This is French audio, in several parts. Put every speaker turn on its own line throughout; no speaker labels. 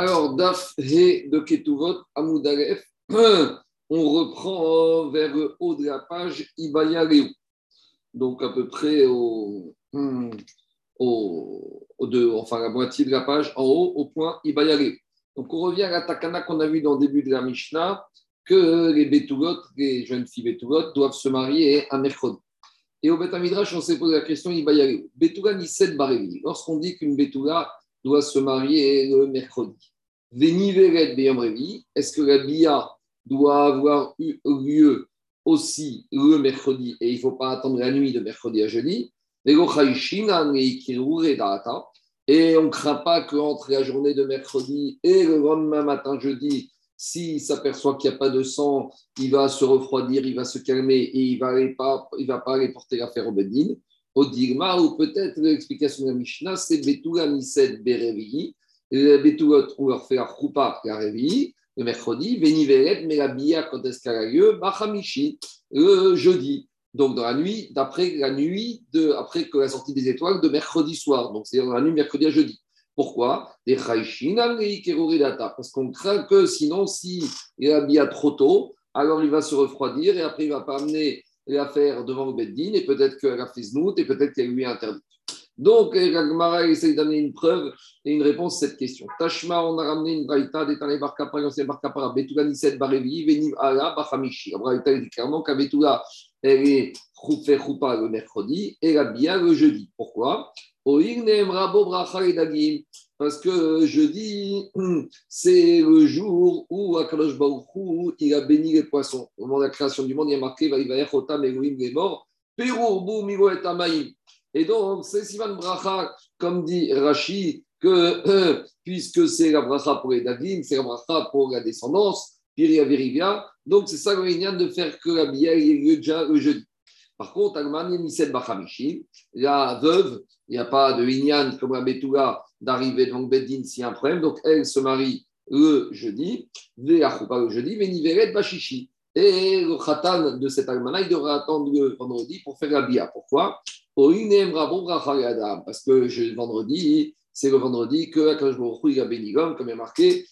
Alors, Daf He de Ketuvot, on reprend vers le haut de la page Ibaya Donc, à peu près au, au, de, enfin, la moitié de la page en haut, au point Ibaya Donc, on revient à la takana qu'on a vu dans le début de la Mishnah, que les Betulot, les jeunes filles Betulot, doivent se marier à mercredi. Et au Betamidrash, on s'est posé la question Ibaya Betula Nisset Barevi. Lorsqu'on dit qu'une Betula doit se marier le mercredi. Est-ce que la Bia doit avoir eu lieu aussi le mercredi et il ne faut pas attendre la nuit de mercredi à jeudi? Et on ne craint pas qu'entre la journée de mercredi et le lendemain matin jeudi, s'il s'aperçoit qu'il n'y a pas de sang, il va se refroidir, il va se calmer et il ne va, pas, va pas aller porter l'affaire au Bedin au Digma, ou peut-être l'explication de la Mishnah, c'est Betula Niset Berevi. Betulot, on leur fait la le mercredi, Veniveret, mais la Bia, quand est-ce qu'elle a lieu Bachamishi, le jeudi. Donc, dans la nuit, d'après la nuit, de, après que la sortie des étoiles, de mercredi soir. Donc, c'est dans la nuit mercredi à jeudi. Pourquoi? Parce qu'on craint que sinon, si il bien trop tôt, alors il va se refroidir et après il ne va pas amener l'affaire devant le Beddin et peut-être qu'elle a fait et peut-être qu'elle lui a interdit. Donc, Gagmara essaye d'amener une preuve et une réponse à cette question. Tashma, on a ramené une braïta d'étaler Barkapara, l'ancien Barkapara, Betula Niset Barevi, Venim Ala Bachamishi. La braïta dit clairement qu'à Betula, elle est fait Choupa le mercredi et la Bia le jeudi. Pourquoi? Parce que jeudi, c'est le jour où Akadosh Baruch il a béni les poissons. Au moment de la création du monde, il y a marqué Chotam Elohim les morts, Perou, Bou, Miro et donc, c'est Sivan Bracha, comme dit Rashi, que puisque c'est la bracha pour les Davim, c'est la bracha pour la descendance, Piria Verivia, donc c'est ça le de faire que la bière ait lieu déjà le jeudi. Par contre, Almani Miset Bachamishi, la veuve, il n'y a pas de Inyan comme la Betula d'arriver devant Beddin s'il y a un problème, donc elle se marie le jeudi, pas le jeudi, Bachichi. Et le khatan de cet almana, il devra attendre le vendredi pour faire la bia. Pourquoi? Parce que le vendredi, c'est le vendredi que il a béni comme il est marqué,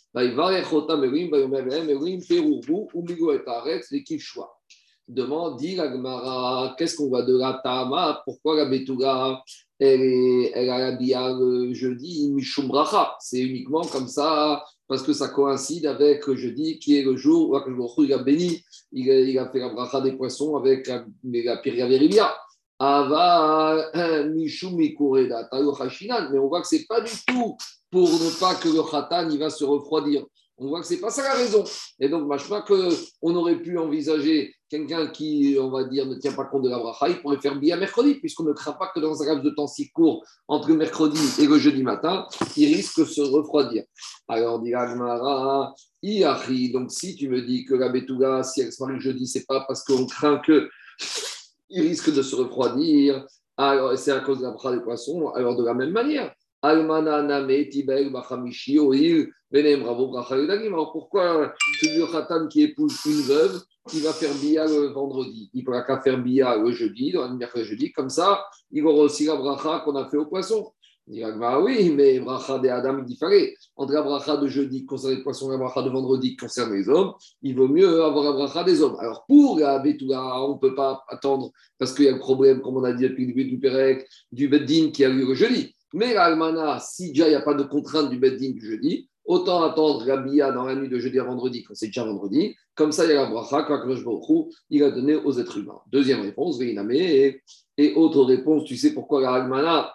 l'équipe choix demande, dit la Gemara, qu'est-ce qu'on va de la Tama? Pourquoi la Betouga, elle, elle a la le jeudi, Mishum C'est uniquement comme ça, parce que ça coïncide avec le jeudi, qui est le jour où il a béni, il a, il a fait la bracha des poissons avec la, la Piria Veribia. Ava mais on voit que ce n'est pas du tout pour ne pas que le Khatan il va se refroidir. On voit que ce n'est pas ça la raison. Et donc, que qu'on aurait pu envisager quelqu'un qui, on va dire, ne tient pas compte de la bracha, il pourrait faire bien mercredi, puisqu'on ne craint pas que dans un laps de temps si court entre le mercredi et le jeudi matin, il risque de se refroidir. Alors, dit Agmara, donc si tu me dis que la Betouga, si elle se marie jeudi, c'est pas parce qu'on craint que il risque de se refroidir, alors c'est à cause de la bracha des poissons, alors de la même manière. Almana Name Tibel Bachamishi Oil Benem Bravo Alors pourquoi celui qui épouse une veuve qui va faire bia le vendredi Il ne pourra qu'à faire bia le jeudi, dans le mercredi jeudi, comme ça, il aura aussi la bracha qu'on a fait au poisson. Il dira, bah oui, mais bracha de Adam, il fallait. Entre la bracha de jeudi concerne les poissons et la bracha de vendredi qui concerne les hommes, il vaut mieux avoir la bracha des hommes. Alors pour la Betula, on ne peut pas attendre parce qu'il y a le problème, comme on a dit depuis le début du Pérec, du Beddin qui a eu le jeudi. Mais l'almana, si déjà il n'y a pas de contrainte du bedding du jeudi, autant attendre la bia dans la nuit de jeudi à vendredi quand c'est déjà vendredi. Comme ça, il y a la bracha quand il a donné aux êtres humains. Deuxième réponse, Veiname. Et, autre réponse, tu sais pourquoi la almana,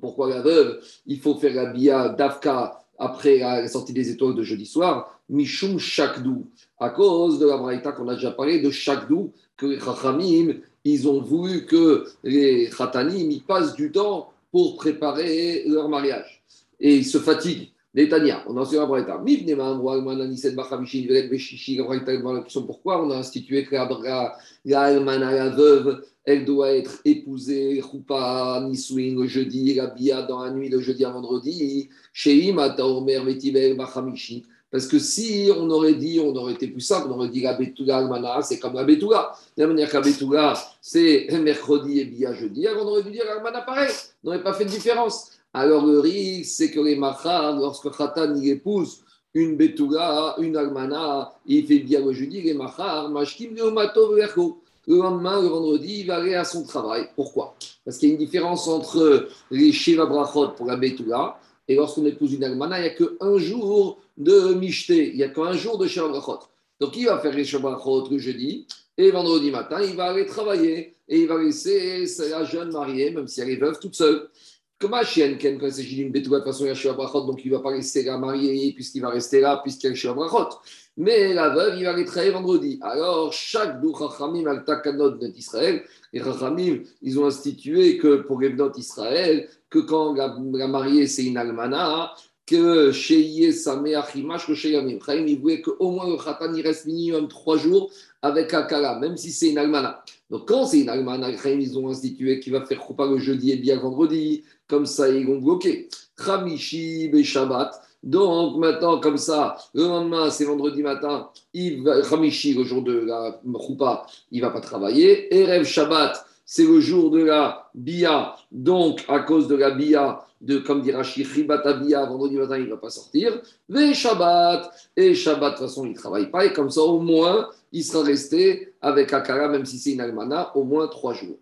pourquoi la veuve, il faut faire la bia d'Afka après la sortie des étoiles de jeudi soir, Mishum Shakdou, à cause de la braïta qu'on a déjà parlé de Shakdou, que les Chachamim, ils ont voulu que les Khatanim, ils passent du temps pour préparer leur mariage. Et ils se fatiguent. Netanya, on en sait un pourquoi on a institué que la, la veuve, elle doit être épousée, Choupa, Nisouin, le jeudi, la Bia dans la nuit de jeudi à vendredi, chez Imata, Omer, Vetibel, Bachamishi. Parce que si on aurait dit, on aurait été plus simple, on aurait dit la Betula Almana, c'est comme la Betula. De la manière que la Betula, c'est mercredi et bien jeudi, alors on aurait dû dire Almana pareil. On n'aurait pas fait de différence. Alors le risque, c'est que les machar, lorsque Khatan il épouse une betouga, une almana, il fait bien le jeudi, les machar, mashkim le le lendemain, le vendredi, il va aller à son travail. Pourquoi? Parce qu'il y a une différence entre les Shiva Brachot pour la Betula et lorsqu'on épouse une Almana, il n'y a qu'un jour de Mishté, il n'y a qu'un jour de Shiva Brachot. Donc il va faire les Shiva Brachot le jeudi et vendredi matin, il va aller travailler et il va laisser la jeune mariée, même si elle est veuve, toute seule. Comme à chienne, quand il s'agit d'une Betula, de toute façon, il y a Shiva Brachot, donc il ne va pas rester la mariée puisqu'il va rester là, puisqu'il y a Shiva Brachot. Mais la veuve, il va travailler vendredi. Alors, chaque dou Chachamim al takanot d'Israël, les Chachamim, ils ont institué que pour les d'Israël, que quand la, mariée, c'est une almana, que chez Sameach Imash, que chez Yamim. Chaim, il voulait qu'au moins le Khatan, il reste minimum trois jours avec Akala, même si c'est une almana. Donc, quand c'est une almana, Chaim, ils ont institué qu'il va faire Koupa le jeudi et bien vendredi. Comme ça, ils vont bloquer. Chamishi, Shabbat. Donc maintenant, comme ça, le lendemain, c'est vendredi matin, il va, le jour de la Choupa, il ne va pas travailler. Erev Shabbat, c'est le jour de la Bia. Donc, à cause de la Bia, de, comme dit Rachid, Ribata vendredi matin, il ne va pas sortir. Ve Shabbat. Et Shabbat, de toute façon, il ne travaille pas. Et comme ça, au moins, il sera resté avec Akara, même si c'est une Almana, au moins trois jours.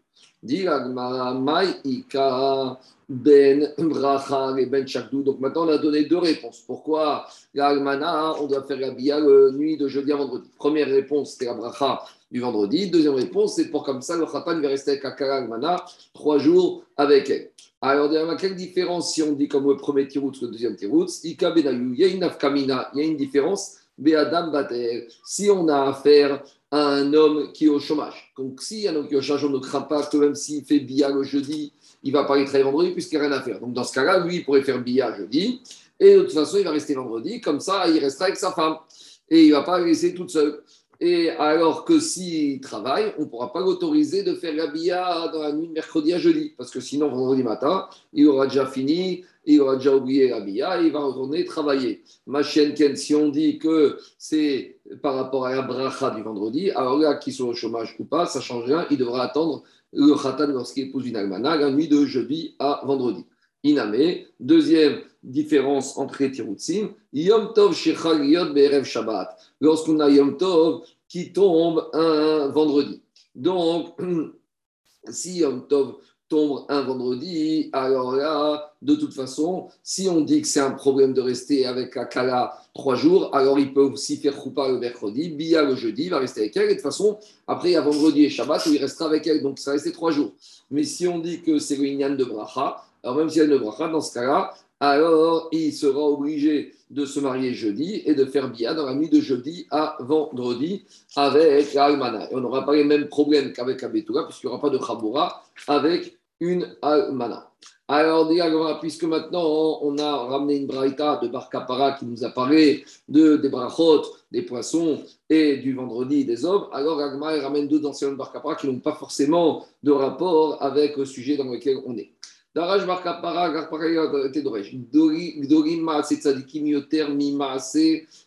Ben Bracha et Ben Chakdou. Donc maintenant, on a donné deux réponses. Pourquoi la Almana, on doit faire la Bia la nuit de jeudi à vendredi? Première réponse, c'était la Bracha du vendredi. Deuxième réponse, c'est pour comme ça, le Khatan va rester avec Almana trois jours avec elle. Alors, quelle différence si on dit comme le premier tirout ou le deuxième tirout? Il y a une afkamina, il y a une différence. Be'adam bater. Si on a affaire à un homme qui est au chômage. Donc, si un homme qui est au chômage, on ne craint pas que même s'il fait bia le jeudi, il va pas aller travailler vendredi puisqu'il n'y a rien à faire. Donc dans ce cas-là, lui, il pourrait faire billard jeudi. Et de toute façon, il va rester vendredi. Comme ça, il restera avec sa femme. Et il ne va pas la laisser toute seule. Et alors que s'il travaille, on ne pourra pas l'autoriser de faire la billard dans la nuit de mercredi à jeudi. Parce que sinon, vendredi matin, il aura déjà fini, il aura déjà oublié la billard et il va retourner travailler. Ma chienne Ken, si on dit que c'est par rapport à la bracha du vendredi, alors là, qu'il soit au chômage ou pas, ça change rien. Il devra attendre le khatan lorsqu'il épouse une almana, la nuit de jeudi à vendredi. Iname, deuxième différence entre les tiroutsim, Yom Tov Shechal Yod Be'erev Shabbat, lorsqu'on a Yom Tov qui tombe un vendredi. Donc, si Yom Tov tombe un vendredi, alors là, de toute façon, si on dit que c'est un problème de rester avec Akala trois jours, alors il peut aussi faire Koupa le mercredi, Bia le jeudi, il va rester avec elle, et de toute façon, après il y a vendredi et Shabbat où il restera avec elle, donc ça va rester trois jours. Mais si on dit que c'est le de Bracha, alors même si elle ne Bracha, dans ce cas-là, alors il sera obligé de se marier jeudi et de faire Bia dans la nuit de jeudi à vendredi avec Almana. Et on n'aura pas les mêmes problèmes qu'avec Abetoula, puisqu'il n'y aura pas de Khaboura avec une Almana. Alors, puisque maintenant on a ramené une braïta de Barkapara qui nous a parlé de, des brachot, des poissons et du vendredi des hommes, alors Agma ramène deux anciens de Barkapara qui n'ont pas forcément de rapport avec le sujet dans lequel on est. Daraj Garpara Tedoresh, Gdorim Maase Tzadikim Yoter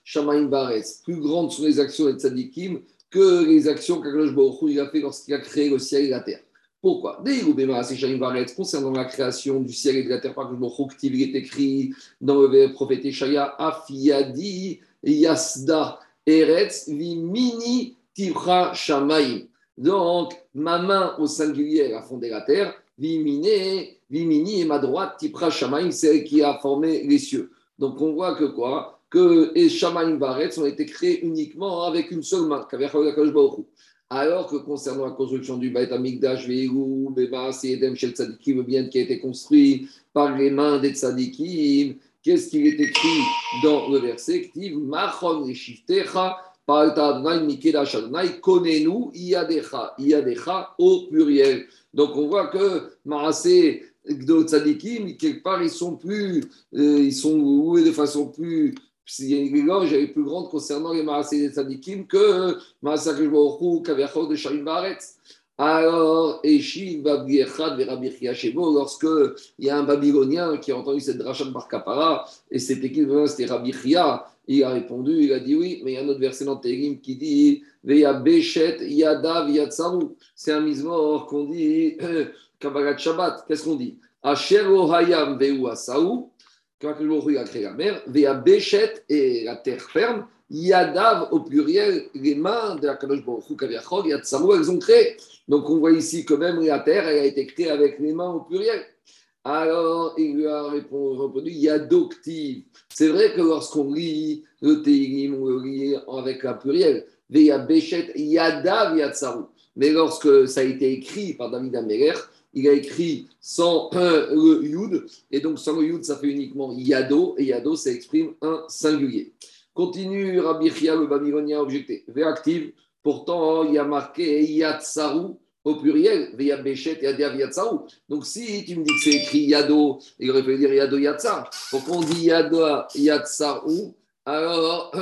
Shamaim Bares. Plus grandes sont les actions des Tzadikim que les actions qu'Aglosh Baruch a fait lorsqu'il a créé le ciel et la terre. Pourquoi? Concernant la création du ciel et de la terre, par exemple, il est écrit dans le prophète Eshaya, Afiadi Yasda Eretz Vimini Tibra Shamaim. Donc, ma main au singulier a fondé la terre, Vimine, Vimini et ma droite Tibra Shamaim, c'est elle qui a formé les cieux. Donc, on voit que quoi? Que les Shamaim Baretz ont été créés uniquement avec une seule main, alors que concernant la construction du Beit Amikdash, Vehu, Beba, Edem Shel Tzadikim, bien qui a été construit par les mains des Tzadikim, qu'est-ce qu'il est écrit dans le verset? Machon Reshiftecha, Konenu, Iadecha, Iadecha au pluriel. Donc on voit que Maasé, de Tzadikim, quelque part, ils sont plus, euh, ils sont loués de façon plus il y a une éloge plus grande concernant les Maasé des Tzadikim que Maasé Baruchou, Kaviachot de Sharim Baretz. Alors, Eshiv Babiechad Verabirchia Shebo, lorsque il y a un Babylonien qui a entendu cette dracha de Barkapara, et c'était qui C'était Rabichia, il a répondu, il a dit oui, mais il y a un autre verset dans Télim qui dit Veya Beshet Yadav Yatsaru. C'est un mismor qu'on dit Kabbalat Shabbat. Qu'est-ce qu'on dit? Asher Ohayam Veu Asaou, quand il a créé la mer, Vea Béchet et la terre ferme, Yadav au pluriel, les mains de la Kadosh Baruch Hu, Yatsaru, elles ont créé. Donc on voit ici que même la terre, elle a été créée avec les mains au pluriel. Alors il lui a répondu Yadokti. C'est vrai que lorsqu'on lit le Teilim, on le lit avec la pluriel. Veya Béchet, Yadav, Yatsaru. Mais lorsque ça a été écrit par David Améler, il a écrit sans le Yud, et donc sans le Yud, ça fait uniquement Yado, et Yado, ça exprime un singulier. Continue Rabbi Chia, le Babylonien, objecté. Réactive, pourtant, il y a marqué Yatsaru au pluriel, Veya Béchet, Yadav, Yatsaru. Donc si tu me dis que c'est écrit Yado, il aurait fallu dire Yado, Yatsar. Pourquoi on dit Yado, Yatsaru? Alors,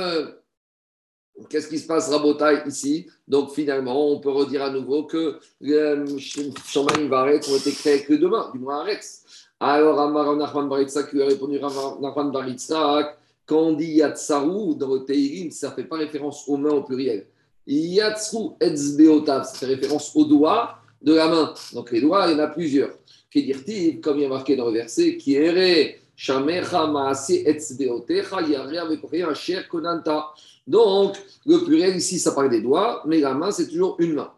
Qu'est-ce qui se passe, Rabotai, ici? Donc, finalement, on peut redire à nouveau que euh, Shamaim Varetz ont été créés que demain, du moins Aretz. Alors, Amar Nachman Baritzak lui a répondu Nachman Baritzak quand on dit Yatsaru dans le Teirim, ça ne fait pas référence aux mains au pluriel. Yatsaru Etzbeotav, ça fait référence aux doigts de la main. Donc, les doigts, il y en a plusieurs. Dit comme il y a marqué dans le verset, errait Shamecha Maase Etzbeotecha, Yarea Vekorea Asher Konanta. Donc, le pluriel ici, ça parle des doigts, mais la main, c'est toujours une main.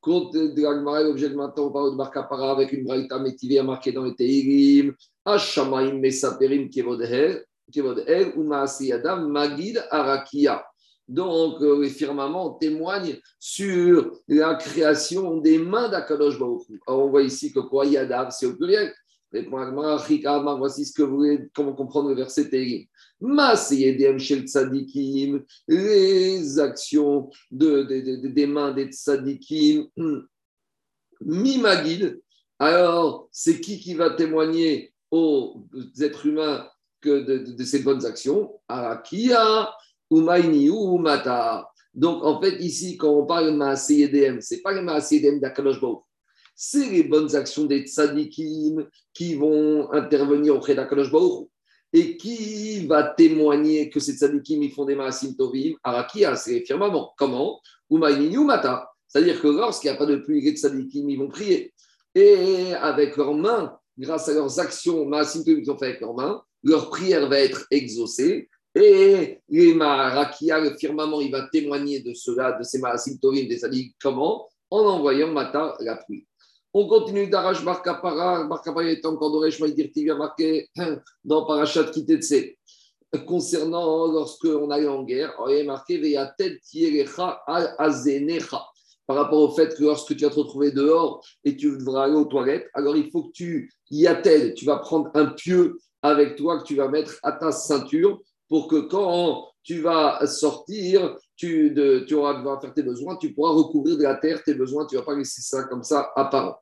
Compte de l'Agmara, l'objet de maintenant, on parle de Barkapara avec une braïta métivée marquée dans les Teirim, Hashamaim Mesaperim Kevodhel, Donc, euh, les firmaments témoignent sur la création des mains d'Akadosh Alors, on voit ici que quoi Yadav, c'est au pluriel. Voici ce que vous voulez, comment comprendre le verset Teirim les actions de, des mains des tzadikim, mimagid. Alors, c'est qui qui va témoigner aux êtres humains que de, ces bonnes actions Arakia, Umayni ou Mata. Donc, en fait, ici, quand on parle de Maaseyedem, ce n'est pas le Maaseyedem d'Akadosh c'est les bonnes actions des tzadikim qui vont intervenir auprès d'Akadosh et qui va témoigner que ces tzadikim ils font des maasim tovim Arakia, c'est les firmaments. Comment Mata. C'est-à-dire que lorsqu'il n'y a pas de pluie, les tzadikim ils vont prier. Et avec leurs mains, grâce à leurs actions maasim tovim qu'ils ont fait avec leurs mains, leur prière va être exaucée. Et les Marakia, le firmament, il va témoigner de cela, de ces tovim, des tzadikim. Comment? En envoyant Mata la pluie. On continue d'Arash Barkapara. Barkapara est encore d'Oresh Maïdirti, marqué dans Parashat Kitetse. Concernant lorsqu'on allait en guerre, il est marqué Veyatel Tierecha al Azenecha. Par rapport au fait que lorsque tu vas te retrouver dehors et tu devras aller aux toilettes, alors il faut que tu y attelles. Tu vas prendre un pieu avec toi que tu vas mettre à ta ceinture pour que quand tu vas sortir, tu, de, tu auras devoir faire tes besoins, tu pourras recouvrir de la terre tes besoins, tu ne vas pas laisser ça comme ça apparent.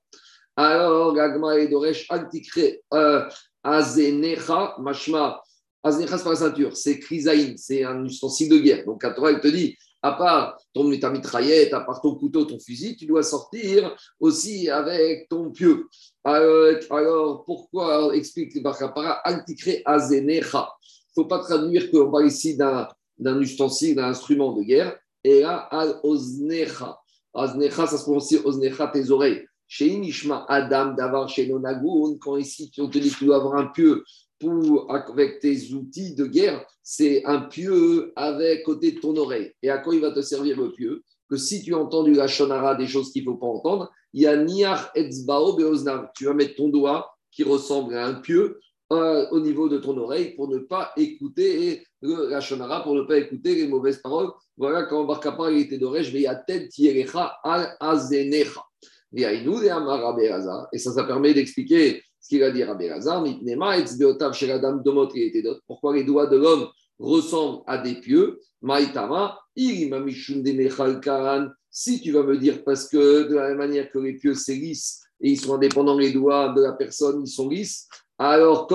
Alors, Gagma et Doresh, Antikre, euh, Azenecha, Mashma. Azenecha, c'est pas la ceinture, c'est Krisaïn, c'est un ustensile de guerre. Donc, à Torah, elle te dit, à part ton, ta mitraillette, à part ton couteau, ton fusil, tu dois sortir aussi avec ton pieu. Alors, alors pourquoi explique le Barkapara Antikre Azenecha? Il ne faut pas traduire qu'on parle ici d'un ustensile, d'un instrument de guerre. Et là, al oznecha. Oznecha, ça se prononce oznecha, tes oreilles. Chez Inishma Adam d'avoir chez Nonagoun, quand ici on te dit que tu dois avoir un pieu pour, avec tes outils de guerre, c'est un pieu avec côté de ton oreille. Et à quoi il va te servir le pieu? Que si tu entends du lachonara, des choses qu'il ne faut pas entendre, il y a niar etzbao beoznav. Tu vas mettre ton doigt qui ressemble à un pieu euh, au niveau de ton oreille pour ne pas écouter le Rachonara, pour ne pas écouter les mauvaises paroles. Voilà quand Barkapa il était d'oreille, je vais à tête al azenecha. Et ça, ça permet d'expliquer ce qu'il a dit Rabbi Razar. Pourquoi les doigts de l'homme ressemblent à des pieux? Si tu vas me dire parce que de la même manière que les pieux c'est lisse et ils sont indépendants les doigts de la personne, ils sont lisses, alors,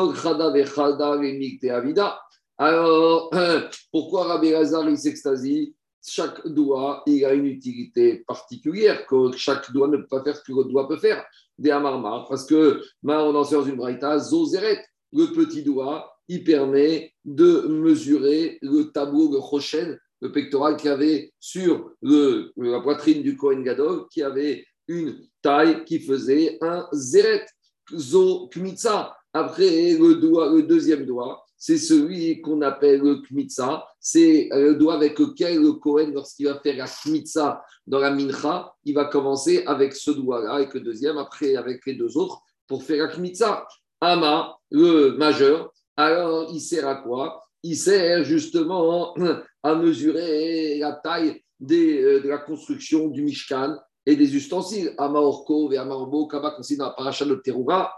alors, pourquoi Rabbi Lazar il s'extasie? Chaque doigt, il a une utilité particulière, que chaque doigt ne peut pas faire ce que le doigt peut faire. Des amarmar, parce que, on en sort une braïta, zozeret, le petit doigt, il permet de mesurer le tableau, le rochen, le pectoral qu'il avait sur le, la poitrine du Kohen Gadol, qui avait une taille qui faisait un zéret Zo Kmitsa. Après, le, doigt, le deuxième doigt, c'est celui qu'on appelle le Kmitsa. C'est le doigt avec lequel le Kohen, lorsqu'il va faire la Kmitsa dans la Mincha, il va commencer avec ce doigt-là, avec le deuxième, après avec les deux autres, pour faire la Kmitsa. Ama, le majeur, alors il sert à quoi? Il sert justement à mesurer la taille euh, de la construction du Mishkan et des ustensiles. Ama Orko, Ama Orbo, dans la paracha de Teruga.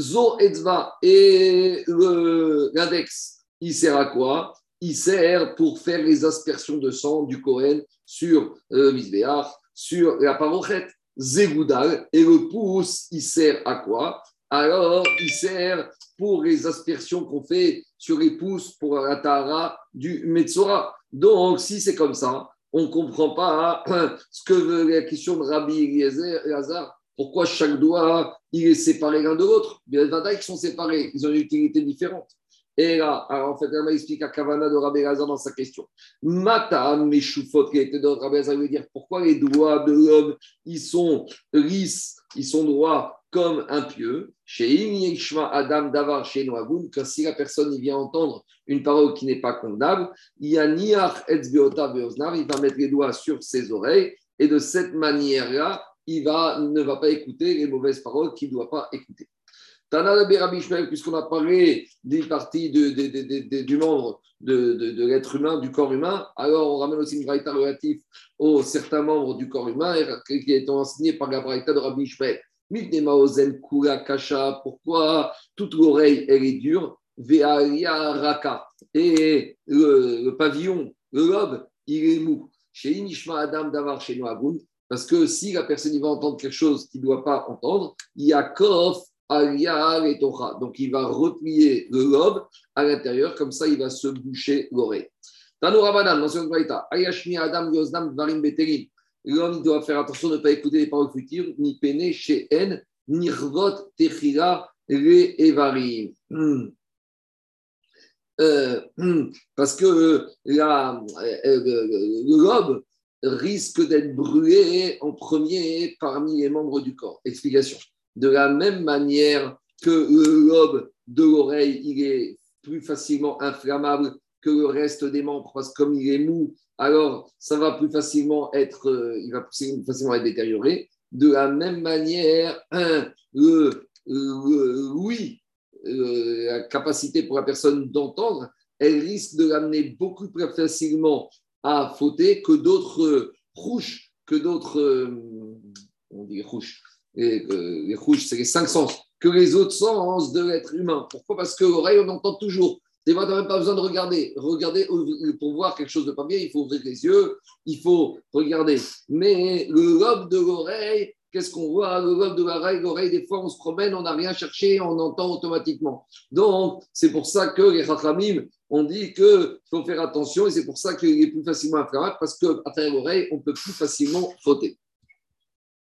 Zo Etzva et l'index, il sert à quoi? Il sert pour faire les aspersions de sang du Kohen sur le euh, sur la parochet. Zegoudal, et le pouce, il sert à quoi? Alors, il sert pour les aspersions qu'on fait sur les pouces pour la tahara du Metzora. Donc, si c'est comme ça, on ne comprend pas hein, ce que veut la question de Rabbi Eliezer, pourquoi chaque doigt il est séparé l'un de l'autre Bien ils sont séparés, ils ont une utilité différente. Et là, alors en fait, elle explique à Kavana de Rabbi Elazar dans sa question. Mata, Meshufot, qui était de Rabbi Elazar, veut dire pourquoi les doigts de l'homme, ils sont lisses, ils sont droits comme un pieu? Chez Adam Davar chez que si la personne il vient entendre une parole qui n'est pas condamnable, il va mettre les doigts sur ses oreilles et de cette manière-là, il va, ne va pas écouter les mauvaises paroles qu'il ne doit pas écouter. Tana puisqu'on a parlé des parties du membre de, l'être humain, du corps humain, alors on ramène aussi une braïta relative aux certains membres du corps humain qui est enseigné par la braïta de Rabbi Ishmael. Pourquoi toute l'oreille est dure? Raka. Et le, pavillon, le lobe, il est mou. Chez Inishma Adam Davar chez parce que si la personne va entendre quelque chose qu'il ne doit pas entendre, il y a Kof et Donc il va replier le lobe à l'intérieur, comme ça il va se boucher l'oreille. Tano Rabanan, Ayashmi Adam Yoznam Varim Beterim. L'homme doit faire attention de ne pas écouter les paroles futures, ni peiner chez ni Rvot Techila Le Evarim. Hmm. Euh, hmm. parce que la, euh, le lobe risque d'être brûlé en premier parmi les membres du corps. Explication. De la même manière que le lobe de l'oreille, il est plus facilement inflammable que le reste des membres parce que comme il est mou, alors ça va plus facilement être, euh, il va plus facilement être détérioré. De la même manière, le, oui, la capacité pour la personne d'entendre, elle risque de l'amener beaucoup plus facilement à fauter que d'autres rouges, que d'autres, euh, on dit rouges, les rouges, c'est les cinq sens, que les autres sens de l'être humain. Pourquoi? Parce que l'oreille, on entend toujours. Tu n'as même pas besoin de regarder. Regarder pour voir quelque chose de pas bien, il faut ouvrir les yeux, il faut regarder. Mais le lobe de l'oreille, qu'est-ce qu'on voit? Le lobe de l'oreille, l'oreille, des fois, on se promène, on n'a rien cherché, on entend automatiquement. Donc, c'est pour ça que les rachamim ont dit qu'il faut faire attention et c'est pour ça qu'il est plus facilement inflammable parce qu'à travers l'oreille, on peut plus facilement frotter.